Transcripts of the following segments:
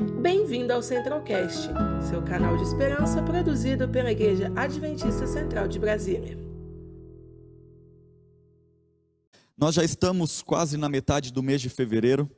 Bem-vindo ao Centralcast, seu canal de esperança produzido pela Igreja Adventista Central de Brasília. Nós já estamos quase na metade do mês de fevereiro.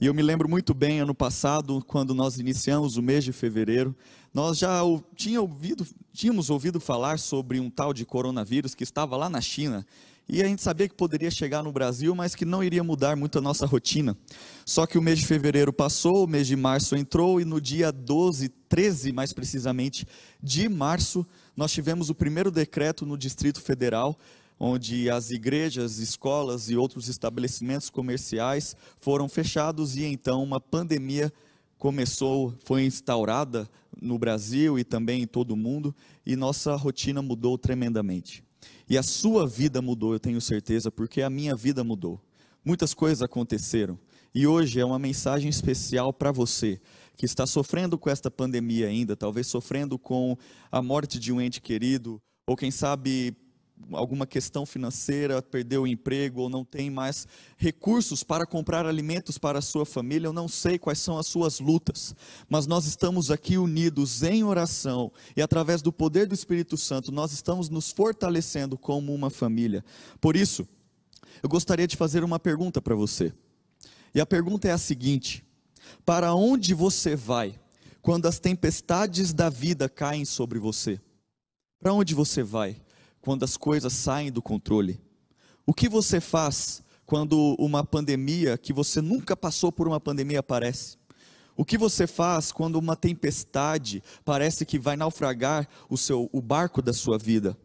E eu me lembro muito bem, ano passado, quando nós iniciamos o mês de fevereiro, nós já tinha ouvido, tínhamos ouvido falar sobre um tal de coronavírus que estava lá na China e a gente sabia que poderia chegar no Brasil, mas que não iria mudar muito a nossa rotina. Só que o mês de fevereiro passou, o mês de março entrou, e no dia 12, 13 mais precisamente, de março, nós tivemos o primeiro decreto no Distrito Federal, onde as igrejas, escolas e outros estabelecimentos comerciais foram fechados e então uma pandemia começou, foi instaurada no Brasil e também em todo o mundo, e nossa rotina mudou tremendamente. E a sua vida mudou, eu tenho certeza, porque a minha vida mudou. Muitas coisas aconteceram. E hoje é uma mensagem especial para você que está sofrendo com esta pandemia ainda, talvez sofrendo com a morte de um ente querido, ou quem sabe alguma questão financeira, perdeu o emprego ou não tem mais recursos para comprar alimentos para a sua família, eu não sei quais são as suas lutas, mas nós estamos aqui unidos em oração e através do poder do Espírito Santo, nós estamos nos fortalecendo como uma família. Por isso, eu gostaria de fazer uma pergunta para você. E a pergunta é a seguinte: para onde você vai quando as tempestades da vida caem sobre você? Para onde você vai? Quando as coisas saem do controle? O que você faz quando uma pandemia, que você nunca passou por uma pandemia, aparece? O que você faz quando uma tempestade parece que vai naufragar o, seu, o barco da sua vida?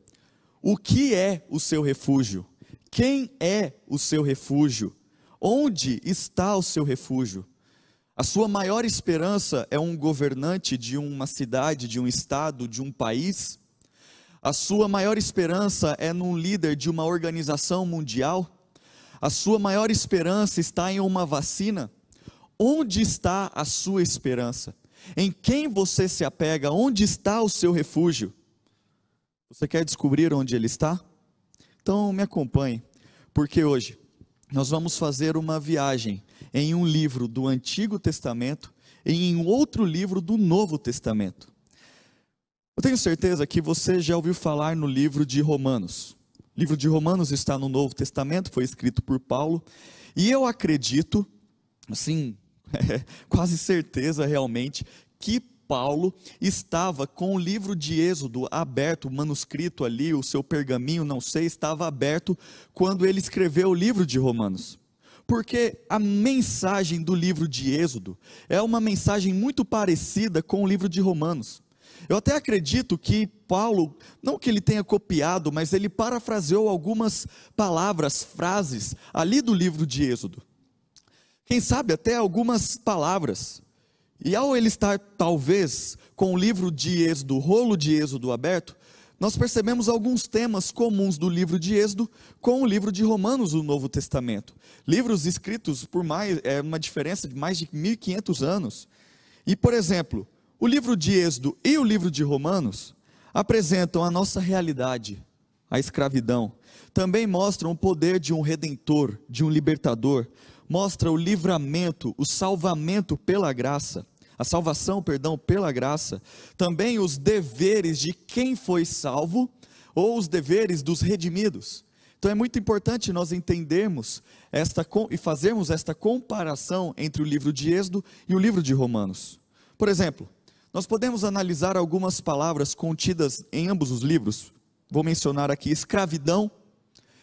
O que é o seu refúgio? Quem é o seu refúgio? Onde está o seu refúgio? A sua maior esperança é um governante de uma cidade, de um estado, de um país? A sua maior esperança é num líder de uma organização mundial? A sua maior esperança está em uma vacina? Onde está a sua esperança? Em quem você se apega? Onde está o seu refúgio? Você quer descobrir onde ele está? Então me acompanhe, porque hoje nós vamos fazer uma viagem em um livro do Antigo Testamento e em outro livro do Novo Testamento. Eu tenho certeza que você já ouviu falar no livro de Romanos. O livro de Romanos está no Novo Testamento, foi escrito por Paulo, e eu acredito, assim, é, quase certeza realmente, que Paulo estava com o livro de Êxodo aberto, o manuscrito ali, o seu pergaminho, não sei, estava aberto quando ele escreveu o livro de Romanos. Porque a mensagem do livro de Êxodo é uma mensagem muito parecida com o livro de Romanos. Eu até acredito que Paulo, não que ele tenha copiado, mas ele parafraseou algumas palavras, frases ali do livro de Êxodo. Quem sabe até algumas palavras. E ao ele estar, talvez, com o livro de Êxodo, o rolo de Êxodo aberto, nós percebemos alguns temas comuns do livro de Êxodo com o livro de Romanos do Novo Testamento. Livros escritos por mais, é uma diferença de mais de 1500 anos. E, por exemplo, o livro de Êxodo e o livro de Romanos apresentam a nossa realidade, a escravidão. Também mostram o poder de um redentor, de um libertador. Mostra o livramento, o salvamento pela graça, a salvação, perdão, pela graça. Também os deveres de quem foi salvo ou os deveres dos redimidos. Então é muito importante nós entendermos esta e fazermos esta comparação entre o livro de Êxodo e o livro de Romanos. Por exemplo, nós podemos analisar algumas palavras contidas em ambos os livros. Vou mencionar aqui: escravidão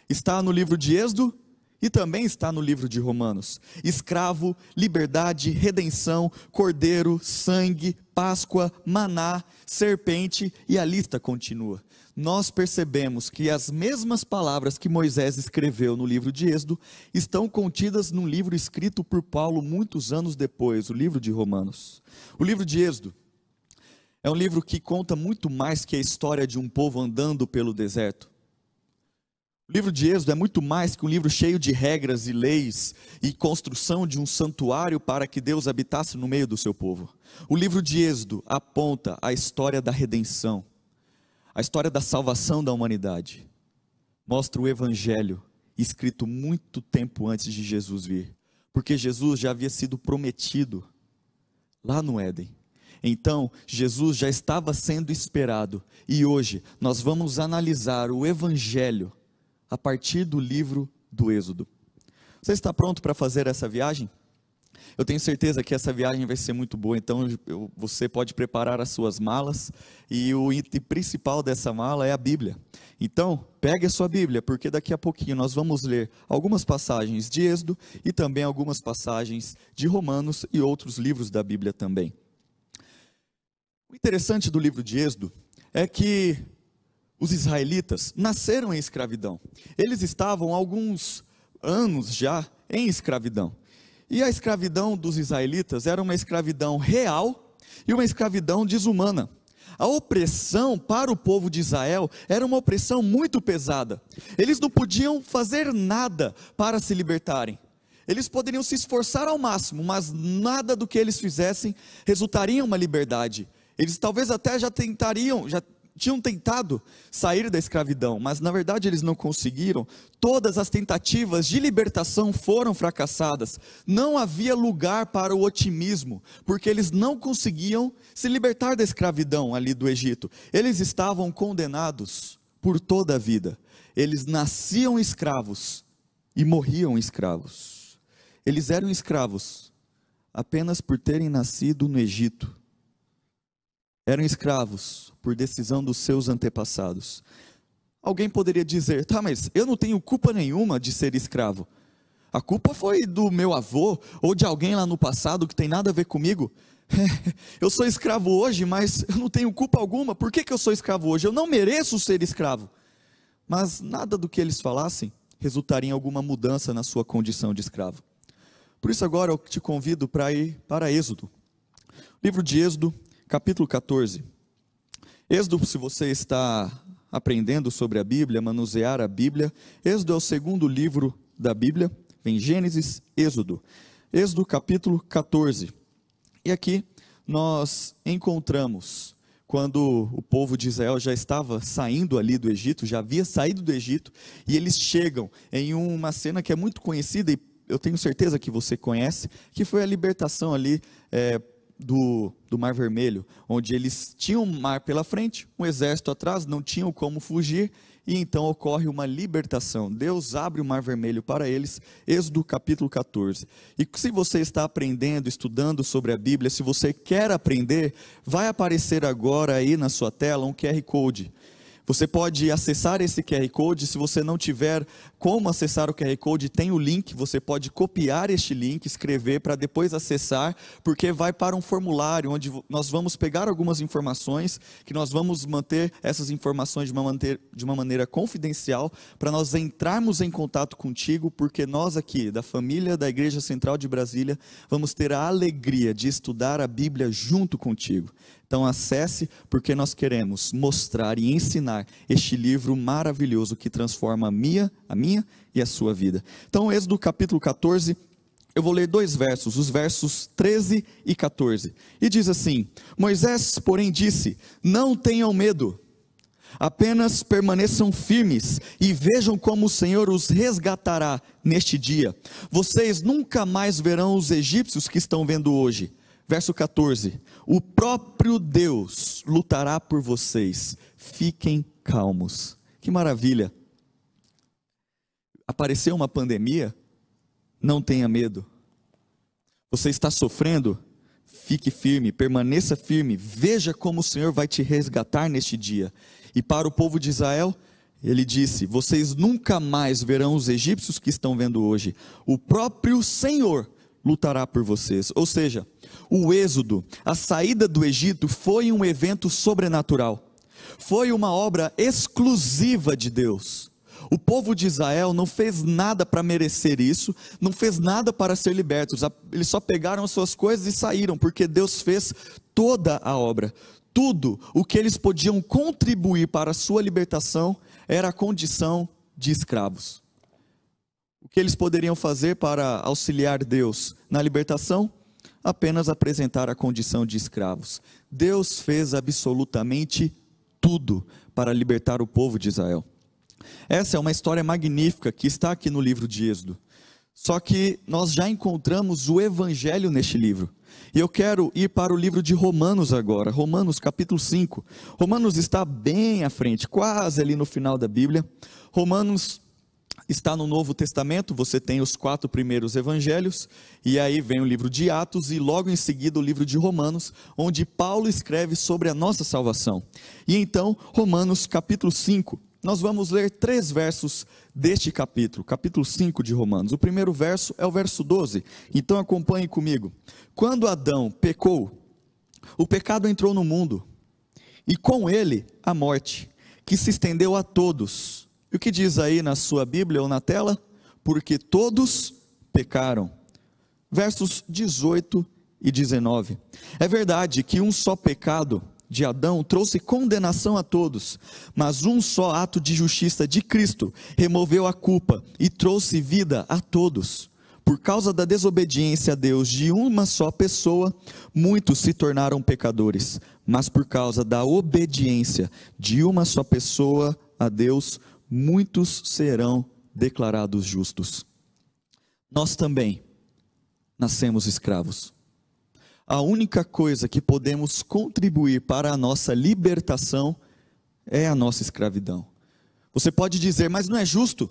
está no livro de Êxodo e também está no livro de Romanos. Escravo, liberdade, redenção, cordeiro, sangue, Páscoa, maná, serpente e a lista continua. Nós percebemos que as mesmas palavras que Moisés escreveu no livro de Êxodo estão contidas num livro escrito por Paulo muitos anos depois, o livro de Romanos. O livro de Êxodo é um livro que conta muito mais que a história de um povo andando pelo deserto. O livro de Êxodo é muito mais que um livro cheio de regras e leis e construção de um santuário para que Deus habitasse no meio do seu povo. O livro de Êxodo aponta a história da redenção, a história da salvação da humanidade. Mostra o evangelho escrito muito tempo antes de Jesus vir, porque Jesus já havia sido prometido lá no Éden. Então, Jesus já estava sendo esperado e hoje nós vamos analisar o Evangelho a partir do livro do Êxodo. Você está pronto para fazer essa viagem? Eu tenho certeza que essa viagem vai ser muito boa, então eu, você pode preparar as suas malas e o item principal dessa mala é a Bíblia. Então, pegue a sua Bíblia, porque daqui a pouquinho nós vamos ler algumas passagens de Êxodo e também algumas passagens de Romanos e outros livros da Bíblia também. O interessante do livro de Êxodo é que os israelitas nasceram em escravidão. Eles estavam alguns anos já em escravidão. E a escravidão dos israelitas era uma escravidão real e uma escravidão desumana. A opressão para o povo de Israel era uma opressão muito pesada. Eles não podiam fazer nada para se libertarem. Eles poderiam se esforçar ao máximo, mas nada do que eles fizessem resultaria em uma liberdade. Eles talvez até já tentariam, já tinham tentado sair da escravidão, mas na verdade eles não conseguiram. Todas as tentativas de libertação foram fracassadas. Não havia lugar para o otimismo, porque eles não conseguiam se libertar da escravidão ali do Egito. Eles estavam condenados por toda a vida. Eles nasciam escravos e morriam escravos. Eles eram escravos apenas por terem nascido no Egito eram escravos por decisão dos seus antepassados. Alguém poderia dizer, tá, mas eu não tenho culpa nenhuma de ser escravo. A culpa foi do meu avô ou de alguém lá no passado que tem nada a ver comigo. eu sou escravo hoje, mas eu não tenho culpa alguma. Por que, que eu sou escravo hoje? Eu não mereço ser escravo. Mas nada do que eles falassem resultaria em alguma mudança na sua condição de escravo. Por isso agora eu te convido para ir para Êxodo. Livro de Êxodo, capítulo 14. Êxodo, se você está aprendendo sobre a Bíblia, manusear a Bíblia, Êxodo é o segundo livro da Bíblia, vem Gênesis, Êxodo. Êxodo capítulo 14. E aqui nós encontramos quando o povo de Israel já estava saindo ali do Egito, já havia saído do Egito, e eles chegam em uma cena que é muito conhecida e eu tenho certeza que você conhece, que foi a libertação ali é, do, do Mar Vermelho, onde eles tinham um mar pela frente, um exército atrás, não tinham como fugir, e então ocorre uma libertação. Deus abre o Mar Vermelho para eles, Êxodo capítulo 14. E se você está aprendendo, estudando sobre a Bíblia, se você quer aprender, vai aparecer agora aí na sua tela um QR Code. Você pode acessar esse QR Code. Se você não tiver como acessar o QR Code, tem o link. Você pode copiar este link, escrever para depois acessar, porque vai para um formulário onde nós vamos pegar algumas informações, que nós vamos manter essas informações de uma maneira, de uma maneira confidencial, para nós entrarmos em contato contigo, porque nós aqui, da família da Igreja Central de Brasília, vamos ter a alegria de estudar a Bíblia junto contigo. Então acesse, porque nós queremos mostrar e ensinar este livro maravilhoso que transforma a minha, a minha e a sua vida. Então, Êxodo capítulo 14, eu vou ler dois versos, os versos 13 e 14. E diz assim: Moisés, porém, disse: Não tenham medo, apenas permaneçam firmes e vejam como o Senhor os resgatará neste dia. Vocês nunca mais verão os egípcios que estão vendo hoje Verso 14: O próprio Deus lutará por vocês, fiquem calmos. Que maravilha! Apareceu uma pandemia? Não tenha medo. Você está sofrendo? Fique firme, permaneça firme, veja como o Senhor vai te resgatar neste dia. E para o povo de Israel, ele disse: Vocês nunca mais verão os egípcios que estão vendo hoje. O próprio Senhor lutará por vocês. Ou seja, o êxodo, a saída do Egito, foi um evento sobrenatural. Foi uma obra exclusiva de Deus. O povo de Israel não fez nada para merecer isso, não fez nada para ser libertos. Eles só pegaram as suas coisas e saíram, porque Deus fez toda a obra. Tudo o que eles podiam contribuir para a sua libertação era a condição de escravos. O que eles poderiam fazer para auxiliar Deus na libertação? Apenas apresentar a condição de escravos. Deus fez absolutamente tudo para libertar o povo de Israel. Essa é uma história magnífica que está aqui no livro de Êxodo. Só que nós já encontramos o evangelho neste livro. E eu quero ir para o livro de Romanos agora, Romanos capítulo 5. Romanos está bem à frente, quase ali no final da Bíblia. Romanos está no Novo Testamento, você tem os quatro primeiros evangelhos, e aí vem o livro de Atos e logo em seguida o livro de Romanos, onde Paulo escreve sobre a nossa salvação. E então, Romanos capítulo 5, nós vamos ler três versos deste capítulo, capítulo 5 de Romanos. O primeiro verso é o verso 12, então acompanhe comigo. Quando Adão pecou, o pecado entrou no mundo, e com ele a morte, que se estendeu a todos e o que diz aí na sua Bíblia ou na tela? Porque todos pecaram. Versos 18 e 19. É verdade que um só pecado de Adão trouxe condenação a todos, mas um só ato de justiça de Cristo removeu a culpa e trouxe vida a todos. Por causa da desobediência a Deus de uma só pessoa, muitos se tornaram pecadores, mas por causa da obediência de uma só pessoa a Deus, muitos serão declarados justos. Nós também nascemos escravos. A única coisa que podemos contribuir para a nossa libertação é a nossa escravidão. Você pode dizer, mas não é justo.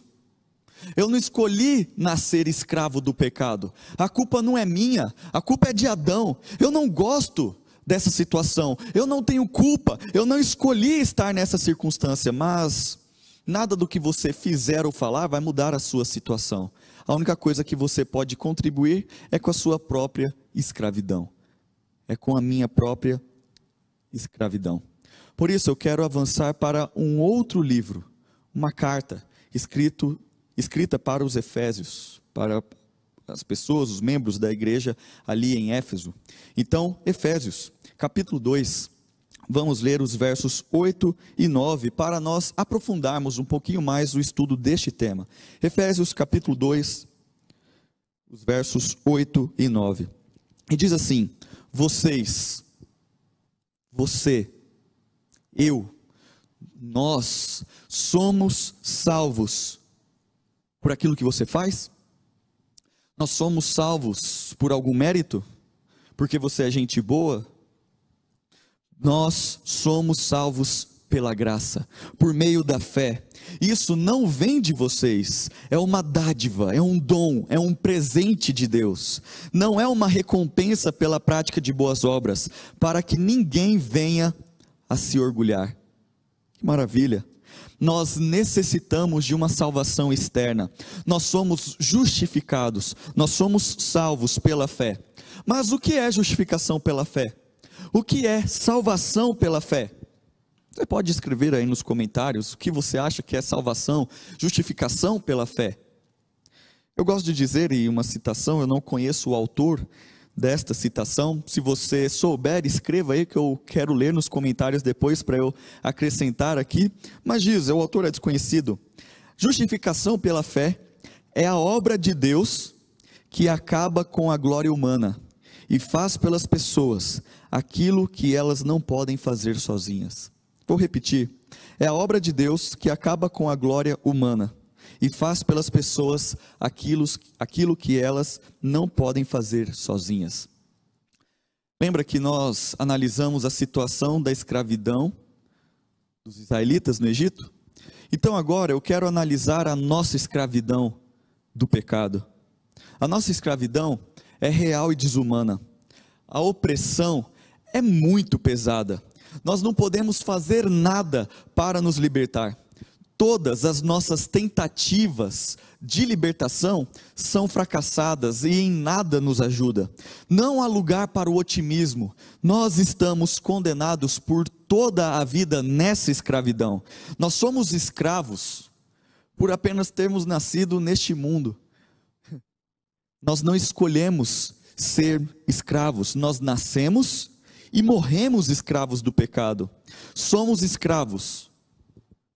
Eu não escolhi nascer escravo do pecado. A culpa não é minha, a culpa é de Adão. Eu não gosto dessa situação. Eu não tenho culpa. Eu não escolhi estar nessa circunstância, mas Nada do que você fizer ou falar vai mudar a sua situação. A única coisa que você pode contribuir é com a sua própria escravidão. É com a minha própria escravidão. Por isso eu quero avançar para um outro livro, uma carta escrito, escrita para os Efésios, para as pessoas, os membros da igreja ali em Éfeso. Então, Efésios, capítulo 2, Vamos ler os versos 8 e 9 para nós aprofundarmos um pouquinho mais o estudo deste tema. Efésios capítulo 2, os versos 8 e 9. E diz assim: Vocês, você, eu, nós somos salvos por aquilo que você faz? Nós somos salvos por algum mérito? Porque você é gente boa? Nós somos salvos pela graça, por meio da fé. Isso não vem de vocês, é uma dádiva, é um dom, é um presente de Deus. Não é uma recompensa pela prática de boas obras, para que ninguém venha a se orgulhar. Que maravilha! Nós necessitamos de uma salvação externa. Nós somos justificados, nós somos salvos pela fé. Mas o que é justificação pela fé? O que é salvação pela fé? Você pode escrever aí nos comentários o que você acha que é salvação, justificação pela fé. Eu gosto de dizer, e uma citação, eu não conheço o autor desta citação. Se você souber, escreva aí que eu quero ler nos comentários depois para eu acrescentar aqui. Mas diz, o autor é desconhecido. Justificação pela fé é a obra de Deus que acaba com a glória humana e faz pelas pessoas aquilo que elas não podem fazer sozinhas. Vou repetir: é a obra de Deus que acaba com a glória humana e faz pelas pessoas aquilo, aquilo que elas não podem fazer sozinhas. Lembra que nós analisamos a situação da escravidão dos israelitas no Egito? Então agora eu quero analisar a nossa escravidão do pecado. A nossa escravidão é real e desumana. A opressão é muito pesada. Nós não podemos fazer nada para nos libertar. Todas as nossas tentativas de libertação são fracassadas e em nada nos ajuda. Não há lugar para o otimismo. Nós estamos condenados por toda a vida nessa escravidão. Nós somos escravos por apenas termos nascido neste mundo. Nós não escolhemos ser escravos. Nós nascemos e morremos escravos do pecado. Somos escravos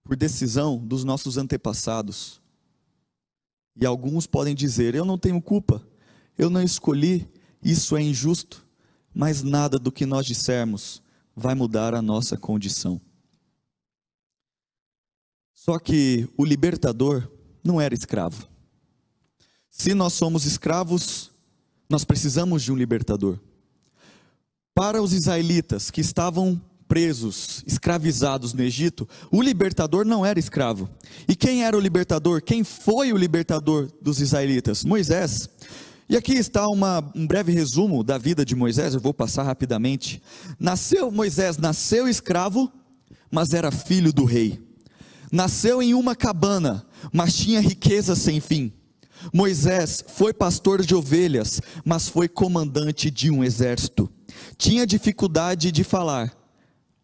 por decisão dos nossos antepassados. E alguns podem dizer: Eu não tenho culpa, eu não escolhi, isso é injusto. Mas nada do que nós dissermos vai mudar a nossa condição. Só que o libertador não era escravo. Se nós somos escravos, nós precisamos de um libertador. Para os israelitas que estavam presos, escravizados no Egito, o libertador não era escravo. E quem era o libertador? Quem foi o libertador dos israelitas? Moisés. E aqui está uma, um breve resumo da vida de Moisés, eu vou passar rapidamente. Nasceu Moisés, nasceu escravo, mas era filho do rei. Nasceu em uma cabana, mas tinha riqueza sem fim. Moisés foi pastor de ovelhas, mas foi comandante de um exército. Tinha dificuldade de falar,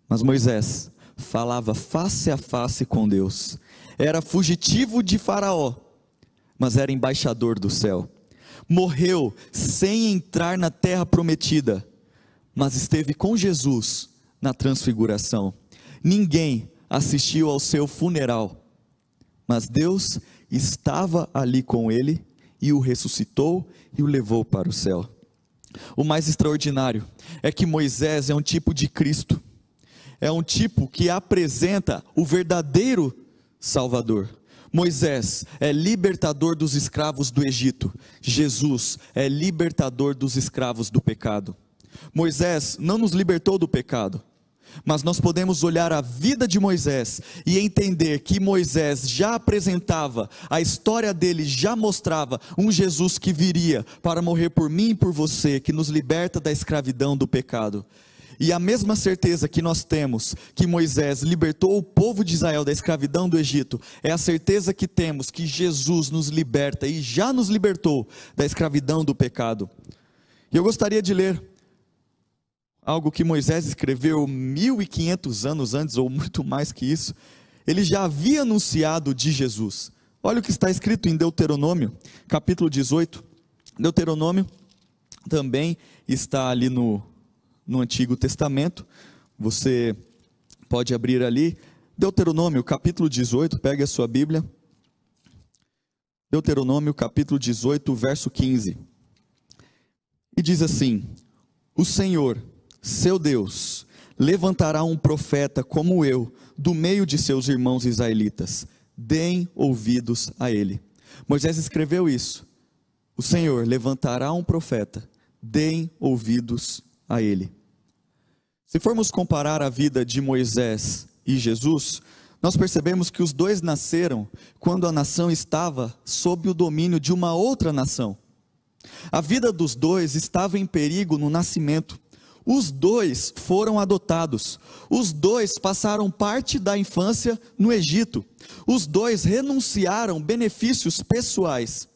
mas Moisés falava face a face com Deus. Era fugitivo de Faraó, mas era embaixador do céu. Morreu sem entrar na terra prometida, mas esteve com Jesus na transfiguração. Ninguém assistiu ao seu funeral, mas Deus estava ali com ele e o ressuscitou e o levou para o céu. O mais extraordinário é que Moisés é um tipo de Cristo, é um tipo que apresenta o verdadeiro Salvador. Moisés é libertador dos escravos do Egito, Jesus é libertador dos escravos do pecado. Moisés não nos libertou do pecado, mas nós podemos olhar a vida de Moisés e entender que Moisés já apresentava, a história dele já mostrava um Jesus que viria para morrer por mim e por você, que nos liberta da escravidão do pecado. E a mesma certeza que nós temos que Moisés libertou o povo de Israel da escravidão do Egito, é a certeza que temos que Jesus nos liberta e já nos libertou da escravidão do pecado. Eu gostaria de ler algo que Moisés escreveu 1500 anos antes, ou muito mais que isso, ele já havia anunciado de Jesus. Olha o que está escrito em Deuteronômio, capítulo 18. Deuteronômio também está ali no, no Antigo Testamento. Você pode abrir ali. Deuteronômio, capítulo 18, pegue a sua Bíblia. Deuteronômio, capítulo 18, verso 15. E diz assim: O Senhor seu Deus, levantará um profeta como eu, do meio de seus irmãos israelitas. Deem ouvidos a ele. Moisés escreveu isso. O Senhor levantará um profeta. Deem ouvidos a ele. Se formos comparar a vida de Moisés e Jesus, nós percebemos que os dois nasceram quando a nação estava sob o domínio de uma outra nação. A vida dos dois estava em perigo no nascimento. Os dois foram adotados. Os dois passaram parte da infância no Egito. Os dois renunciaram benefícios pessoais.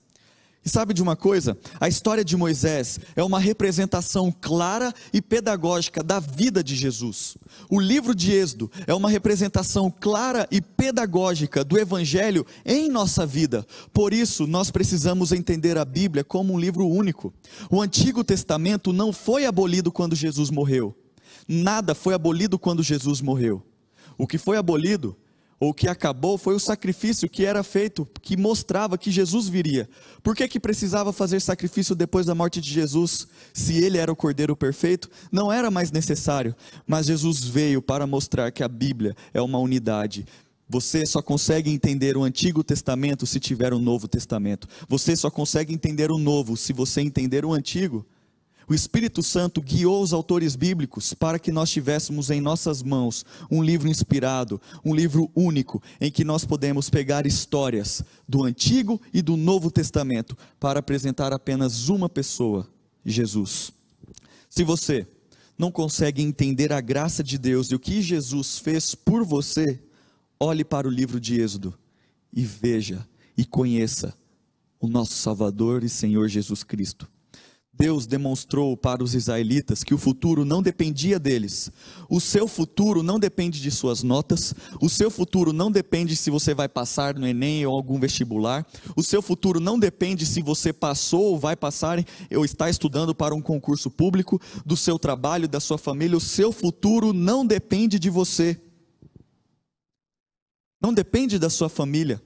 E sabe de uma coisa? A história de Moisés é uma representação clara e pedagógica da vida de Jesus. O livro de Êxodo é uma representação clara e pedagógica do Evangelho em nossa vida. Por isso, nós precisamos entender a Bíblia como um livro único. O Antigo Testamento não foi abolido quando Jesus morreu. Nada foi abolido quando Jesus morreu. O que foi abolido ou que acabou foi o sacrifício que era feito, que mostrava que Jesus viria. Por que, que precisava fazer sacrifício depois da morte de Jesus? Se ele era o Cordeiro perfeito, não era mais necessário. Mas Jesus veio para mostrar que a Bíblia é uma unidade. Você só consegue entender o Antigo Testamento se tiver o Novo Testamento. Você só consegue entender o Novo se você entender o Antigo. O Espírito Santo guiou os autores bíblicos para que nós tivéssemos em nossas mãos um livro inspirado, um livro único, em que nós podemos pegar histórias do Antigo e do Novo Testamento para apresentar apenas uma pessoa, Jesus. Se você não consegue entender a graça de Deus e o que Jesus fez por você, olhe para o livro de Êxodo e veja e conheça o nosso Salvador e Senhor Jesus Cristo. Deus demonstrou para os israelitas que o futuro não dependia deles. O seu futuro não depende de suas notas, o seu futuro não depende se você vai passar no Enem ou algum vestibular, o seu futuro não depende se você passou ou vai passar ou está estudando para um concurso público, do seu trabalho, da sua família. O seu futuro não depende de você, não depende da sua família.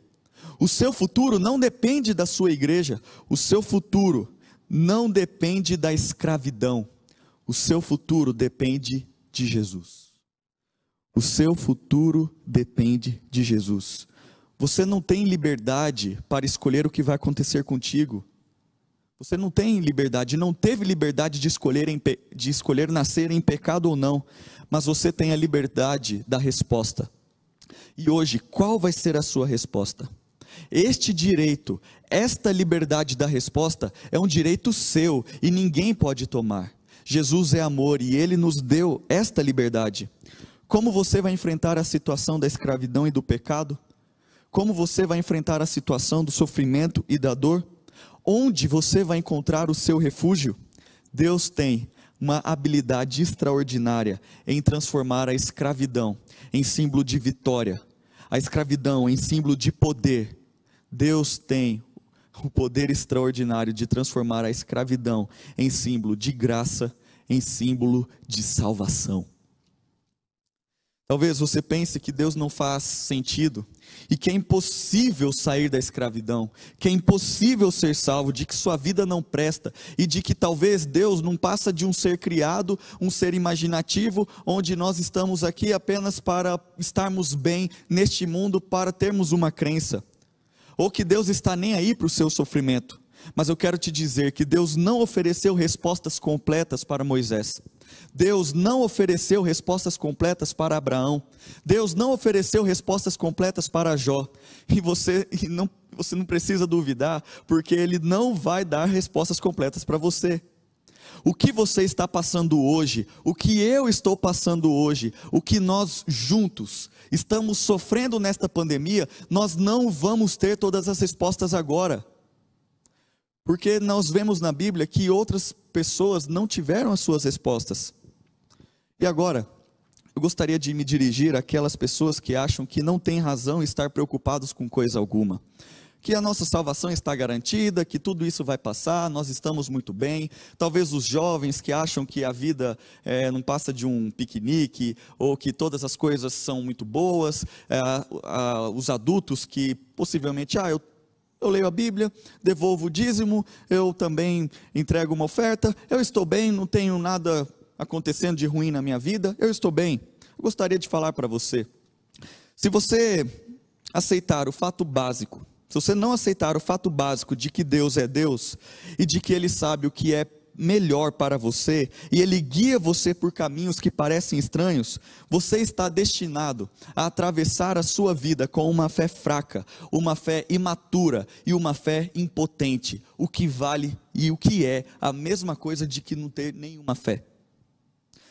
O seu futuro não depende da sua igreja, o seu futuro não depende da escravidão. O seu futuro depende de Jesus. O seu futuro depende de Jesus. Você não tem liberdade para escolher o que vai acontecer contigo Você não tem liberdade, não teve liberdade de escolher, em, de escolher nascer em pecado ou não, mas você tem a liberdade da resposta. E hoje, qual vai ser a sua resposta? Este direito, esta liberdade da resposta é um direito seu e ninguém pode tomar. Jesus é amor e ele nos deu esta liberdade. Como você vai enfrentar a situação da escravidão e do pecado? Como você vai enfrentar a situação do sofrimento e da dor? Onde você vai encontrar o seu refúgio? Deus tem uma habilidade extraordinária em transformar a escravidão em símbolo de vitória, a escravidão em símbolo de poder. Deus tem o poder extraordinário de transformar a escravidão em símbolo de graça, em símbolo de salvação. Talvez você pense que Deus não faz sentido e que é impossível sair da escravidão, que é impossível ser salvo, de que sua vida não presta e de que talvez Deus não passa de um ser criado, um ser imaginativo, onde nós estamos aqui apenas para estarmos bem neste mundo, para termos uma crença, ou que Deus está nem aí para o seu sofrimento. Mas eu quero te dizer que Deus não ofereceu respostas completas para Moisés. Deus não ofereceu respostas completas para Abraão. Deus não ofereceu respostas completas para Jó. E você e não, você não precisa duvidar, porque Ele não vai dar respostas completas para você. O que você está passando hoje, o que eu estou passando hoje, o que nós juntos estamos sofrendo nesta pandemia, nós não vamos ter todas as respostas agora. Porque nós vemos na Bíblia que outras pessoas não tiveram as suas respostas. E agora, eu gostaria de me dirigir àquelas pessoas que acham que não têm razão estar preocupados com coisa alguma. Que a nossa salvação está garantida, que tudo isso vai passar, nós estamos muito bem. Talvez os jovens que acham que a vida é, não passa de um piquenique, ou que todas as coisas são muito boas. É, os adultos que possivelmente, ah, eu eu leio a Bíblia, devolvo o dízimo, eu também entrego uma oferta, eu estou bem, não tenho nada acontecendo de ruim na minha vida, eu estou bem. Eu gostaria de falar para você. Se você aceitar o fato básico, se você não aceitar o fato básico de que Deus é Deus e de que Ele sabe o que é melhor para você e ele guia você por caminhos que parecem estranhos, você está destinado a atravessar a sua vida com uma fé fraca, uma fé imatura e uma fé impotente, o que vale e o que é a mesma coisa de que não ter nenhuma fé.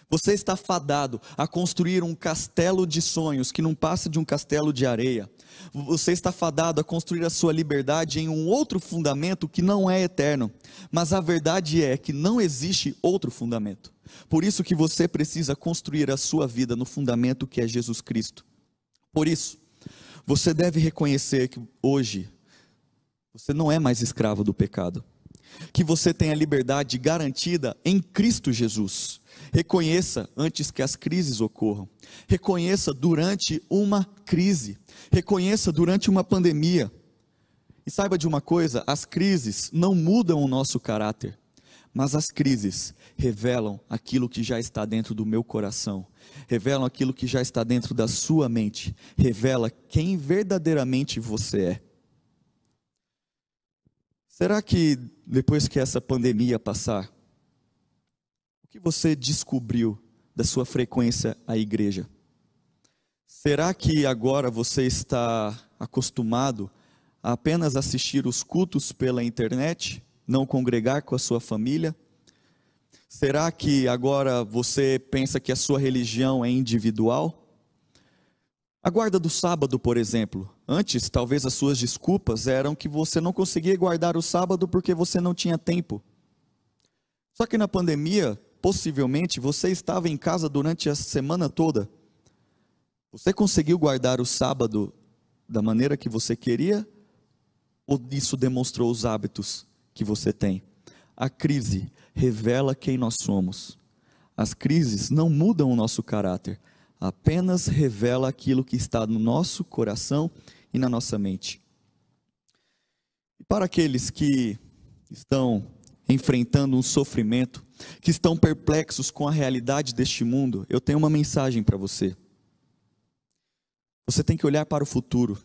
Você está fadado a construir um castelo de sonhos que não passa de um castelo de areia. Você está fadado a construir a sua liberdade em um outro fundamento que não é eterno. Mas a verdade é que não existe outro fundamento. Por isso que você precisa construir a sua vida no fundamento que é Jesus Cristo. Por isso, você deve reconhecer que hoje você não é mais escravo do pecado. Que você tem a liberdade garantida em Cristo Jesus. Reconheça antes que as crises ocorram. Reconheça durante uma crise. Reconheça durante uma pandemia. E saiba de uma coisa: as crises não mudam o nosso caráter, mas as crises revelam aquilo que já está dentro do meu coração, revelam aquilo que já está dentro da sua mente, revela quem verdadeiramente você é. Será que depois que essa pandemia passar, que você descobriu da sua frequência à igreja? Será que agora você está acostumado a apenas assistir os cultos pela internet, não congregar com a sua família? Será que agora você pensa que a sua religião é individual? A guarda do sábado, por exemplo. Antes, talvez as suas desculpas eram que você não conseguia guardar o sábado porque você não tinha tempo. Só que na pandemia, possivelmente você estava em casa durante a semana toda. Você conseguiu guardar o sábado da maneira que você queria? Ou isso demonstrou os hábitos que você tem? A crise revela quem nós somos. As crises não mudam o nosso caráter, apenas revela aquilo que está no nosso coração e na nossa mente. E para aqueles que estão enfrentando um sofrimento, que estão perplexos com a realidade deste mundo, eu tenho uma mensagem para você. Você tem que olhar para o futuro,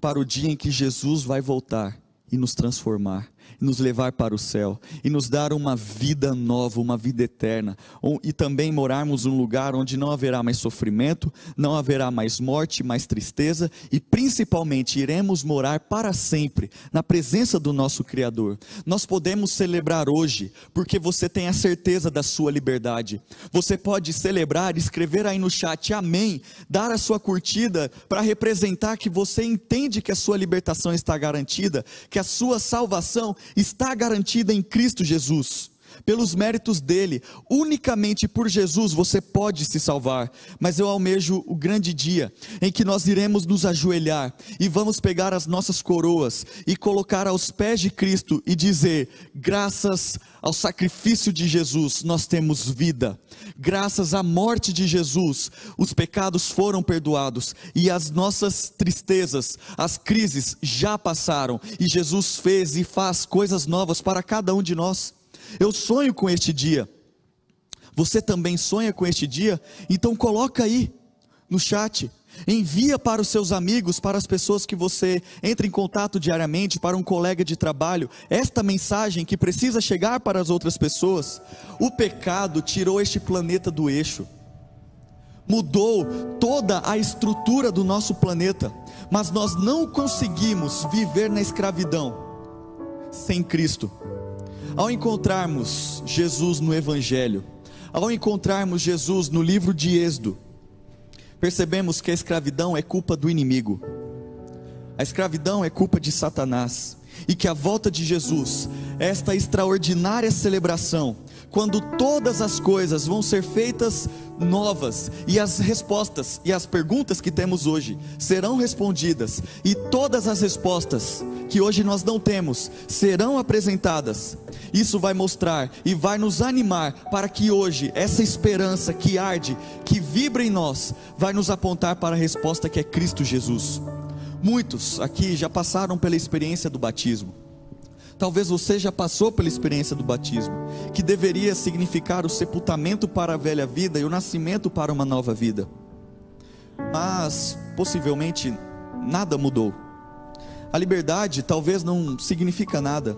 para o dia em que Jesus vai voltar e nos transformar, nos levar para o céu e nos dar uma vida nova, uma vida eterna, e também morarmos num lugar onde não haverá mais sofrimento, não haverá mais morte, mais tristeza e principalmente iremos morar para sempre na presença do nosso Criador. Nós podemos celebrar hoje porque você tem a certeza da sua liberdade. Você pode celebrar, escrever aí no chat amém, dar a sua curtida para representar que você entende que a sua libertação está garantida, que a sua salvação está garantida em Cristo Jesus. Pelos méritos dele, unicamente por Jesus você pode se salvar. Mas eu almejo o grande dia em que nós iremos nos ajoelhar e vamos pegar as nossas coroas e colocar aos pés de Cristo e dizer: graças ao sacrifício de Jesus, nós temos vida. Graças à morte de Jesus, os pecados foram perdoados e as nossas tristezas, as crises já passaram e Jesus fez e faz coisas novas para cada um de nós. Eu sonho com este dia. Você também sonha com este dia? Então coloca aí no chat Envia para os seus amigos, para as pessoas que você entra em contato diariamente, para um colega de trabalho, esta mensagem que precisa chegar para as outras pessoas. O pecado tirou este planeta do eixo, mudou toda a estrutura do nosso planeta, mas nós não conseguimos viver na escravidão sem Cristo. Ao encontrarmos Jesus no Evangelho, ao encontrarmos Jesus no livro de Êxodo, percebemos que a escravidão é culpa do inimigo, a escravidão é culpa de Satanás, e que a volta de Jesus, esta extraordinária celebração, quando todas as coisas vão ser feitas novas e as respostas e as perguntas que temos hoje serão respondidas e todas as respostas que hoje nós não temos serão apresentadas. Isso vai mostrar e vai nos animar para que hoje essa esperança que arde, que vibra em nós, vai nos apontar para a resposta que é Cristo Jesus. Muitos aqui já passaram pela experiência do batismo. Talvez você já passou pela experiência do batismo, que deveria significar o sepultamento para a velha vida e o nascimento para uma nova vida. Mas possivelmente nada mudou. A liberdade talvez não significa nada,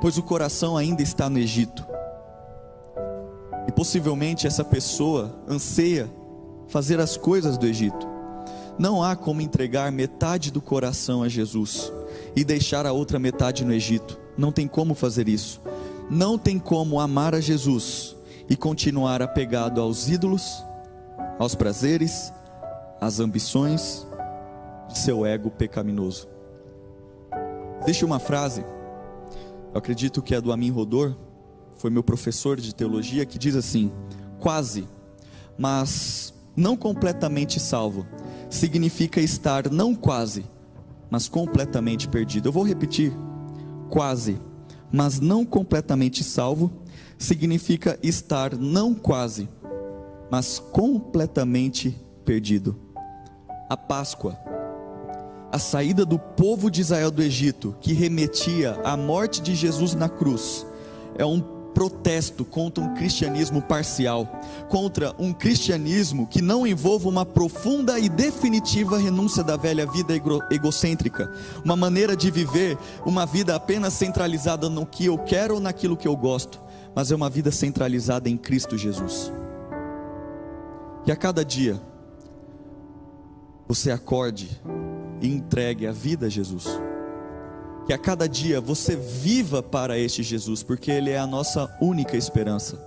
pois o coração ainda está no Egito. E possivelmente essa pessoa anseia fazer as coisas do Egito. Não há como entregar metade do coração a Jesus e deixar a outra metade no Egito. Não tem como fazer isso. Não tem como amar a Jesus e continuar apegado aos ídolos, aos prazeres, às ambições seu ego pecaminoso. Existe uma frase, eu acredito que é do Amin Rodor, foi meu professor de teologia, que diz assim: quase, mas não completamente salvo, significa estar não quase, mas completamente perdido. Eu vou repetir quase, mas não completamente salvo, significa estar não quase, mas completamente perdido. A Páscoa, a saída do povo de Israel do Egito, que remetia à morte de Jesus na cruz, é um protesto contra um cristianismo parcial, contra um cristianismo que não envolva uma profunda e definitiva renúncia da velha vida egocêntrica, uma maneira de viver uma vida apenas centralizada no que eu quero ou naquilo que eu gosto, mas é uma vida centralizada em Cristo Jesus. Que a cada dia você acorde e entregue a vida a Jesus que a cada dia você viva para este Jesus, porque Ele é a nossa única esperança.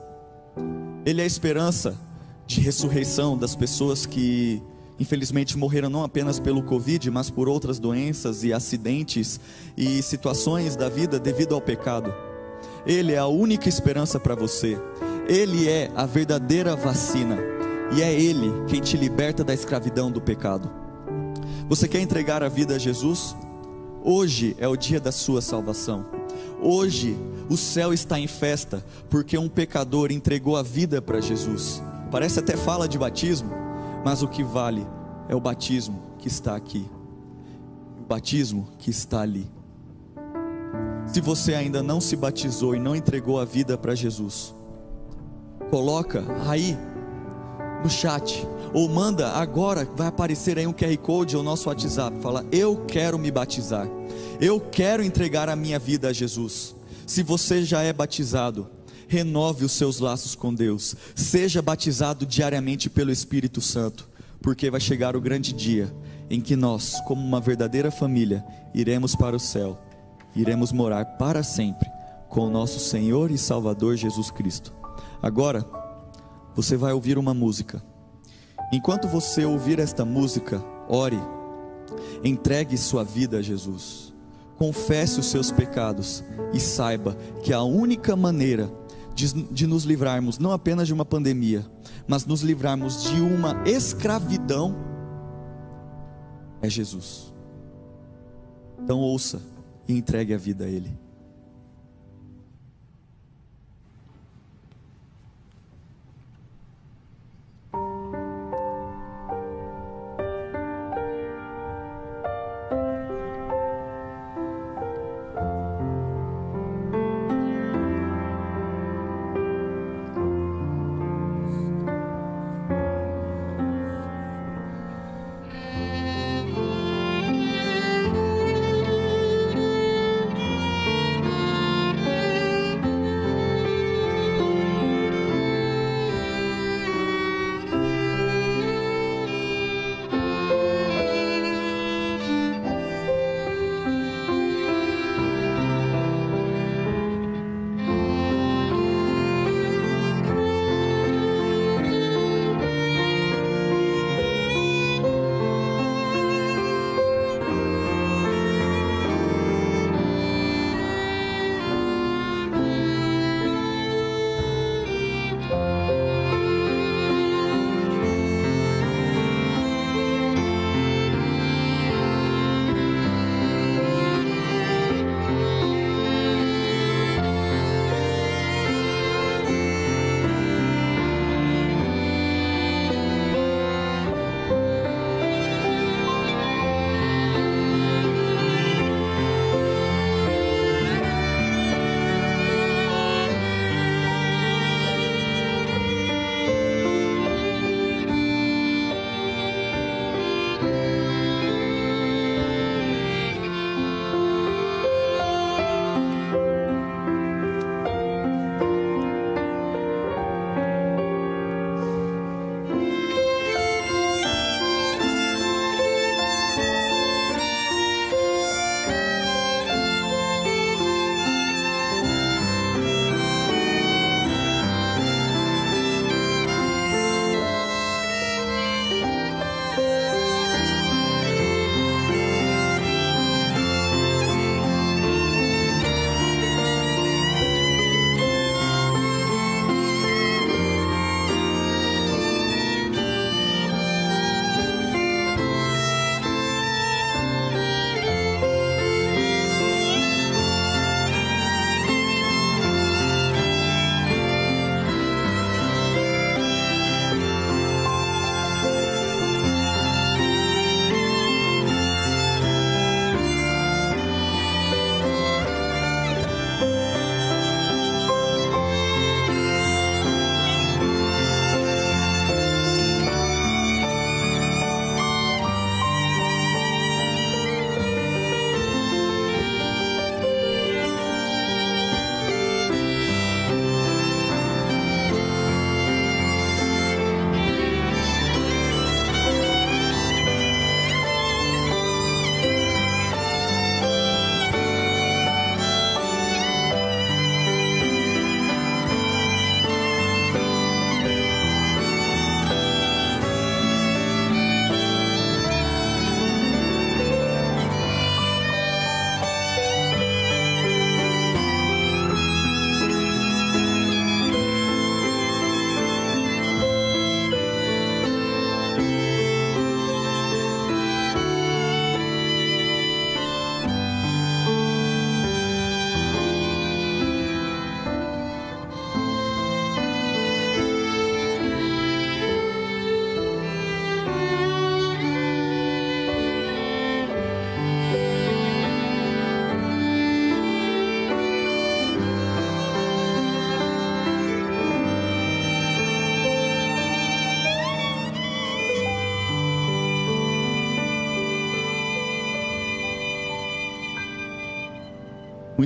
Ele é a esperança de ressurreição das pessoas que infelizmente morreram não apenas pelo Covid, mas por outras doenças e acidentes e situações da vida devido ao pecado. Ele é a única esperança para você. Ele é a verdadeira vacina. E é Ele quem te liberta da escravidão do pecado. Você quer entregar a vida a Jesus? Hoje é o dia da sua salvação. Hoje o céu está em festa porque um pecador entregou a vida para Jesus. Parece até fala de batismo, mas o que vale é o batismo que está aqui. O batismo que está ali. Se você ainda não se batizou e não entregou a vida para Jesus, coloca aí no chat ou manda agora, vai aparecer aí um QR Code ou nosso WhatsApp, fala: "Eu quero me batizar. Eu quero entregar a minha vida a Jesus". Se você já é batizado, renove os seus laços com Deus. Seja batizado diariamente pelo Espírito Santo, porque vai chegar o grande dia em que nós, como uma verdadeira família, iremos para o céu. Iremos morar para sempre com o nosso Senhor e Salvador Jesus Cristo. Agora, você vai ouvir uma música. Enquanto você ouvir esta música, ore, entregue sua vida a Jesus, confesse os seus pecados e saiba que a única maneira de, de, nos livrarmos não apenas de uma pandemia, mas nos livrarmos de uma escravidão é Jesus. Então ouça e entregue a vida a Ele.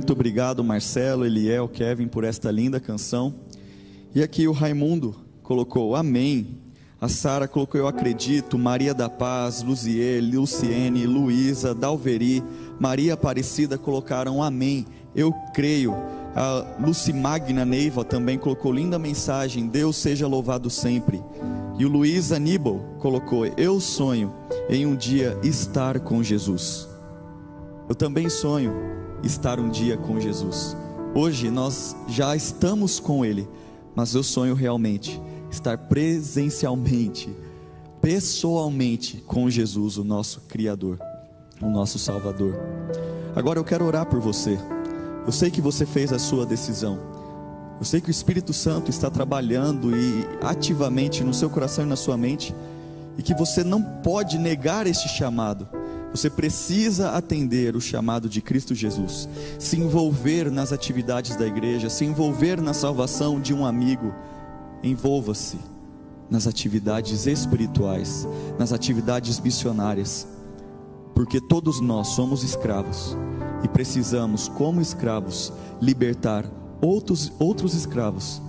Muito obrigado, Marcelo, Eliel, Kevin, por esta linda canção. E aqui o Raimundo colocou Amém. A Sara colocou Eu Acredito, Maria da Paz, Luzier, Luciene, Luísa, Dalveri, Maria Aparecida colocaram Amém. Eu creio. A Lucimagna Neiva também colocou linda mensagem: Deus seja louvado sempre. E o Luiz Aníbal colocou: Eu sonho em um dia estar com Jesus. Eu também sonho estar um dia com Jesus. Hoje nós já estamos com Ele, mas eu sonho realmente estar presencialmente, pessoalmente com Jesus, o nosso Criador, o nosso Salvador. Agora eu quero orar por você. Eu sei que você fez a sua decisão. Eu sei que o Espírito Santo está trabalhando e ativamente no seu coração e na sua mente, e que você não pode negar este chamado. Você precisa atender o chamado de Cristo Jesus, se envolver nas atividades da igreja, se envolver na salvação de um amigo. Envolva-se nas atividades espirituais, nas atividades missionárias, porque todos nós somos escravos e precisamos, como escravos, libertar outros, outros escravos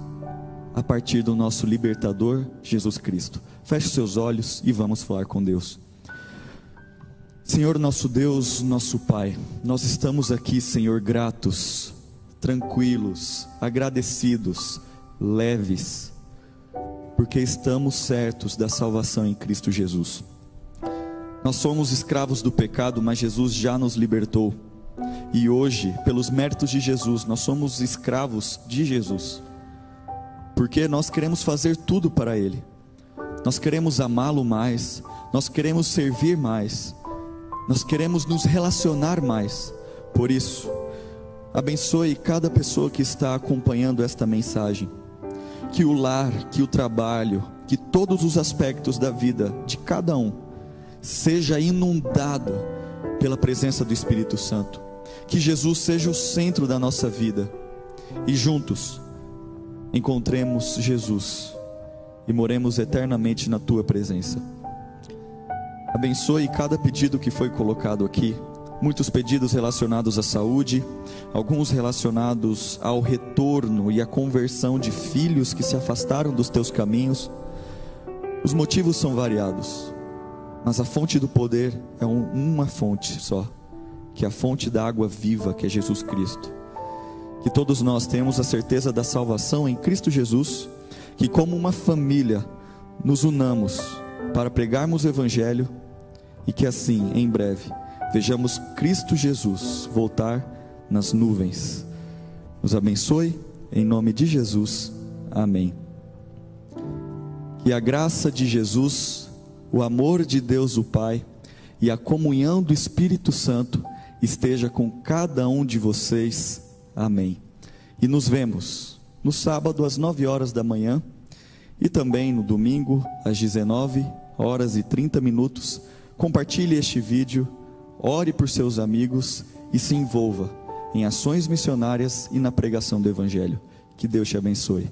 a partir do nosso libertador Jesus Cristo. Feche seus olhos e vamos falar com Deus. Senhor nosso Deus, nosso Pai, nós estamos aqui, Senhor, gratos, tranquilos, agradecidos, leves, porque estamos certos da salvação em Cristo Jesus. Nós somos escravos do pecado, mas Jesus já nos libertou. E hoje, pelos méritos de Jesus, nós somos escravos de Jesus. Porque nós queremos fazer tudo para Ele. Nós queremos amá-lo mais, nós queremos servir mais nós queremos nos relacionar mais. Por isso, abençoe cada pessoa que está acompanhando esta mensagem. Que o lar, que o trabalho, que todos os aspectos da vida de cada um seja inundado pela presença do Espírito Santo. Que Jesus seja o centro da nossa vida e juntos encontremos Jesus e moremos eternamente na tua presença. Abençoe cada pedido que foi colocado aqui. Muitos pedidos relacionados à saúde, alguns relacionados ao retorno e à conversão de filhos que se afastaram dos teus caminhos. Os motivos são variados, mas a fonte do poder é uma fonte só, que é a fonte da água viva, que é Jesus Cristo. Que todos nós tenhamos a certeza da salvação em Cristo Jesus, que como uma família nos unamos para pregarmos o Evangelho e que assim, em breve, vejamos Cristo Jesus voltar nas nuvens. Nos abençoe, em nome de Jesus. Amém. Que a graça de Jesus, o amor de Deus o Pai e a comunhão do Espírito Santo esteja com cada um de vocês. Amém. E nos vemos no sábado às 9 horas da manhã e também no domingo às 19 horas e 30 minutos Compartilhe este vídeo, ore por seus amigos e se envolva em ações missionárias e na pregação do Evangelho. Que Deus te abençoe.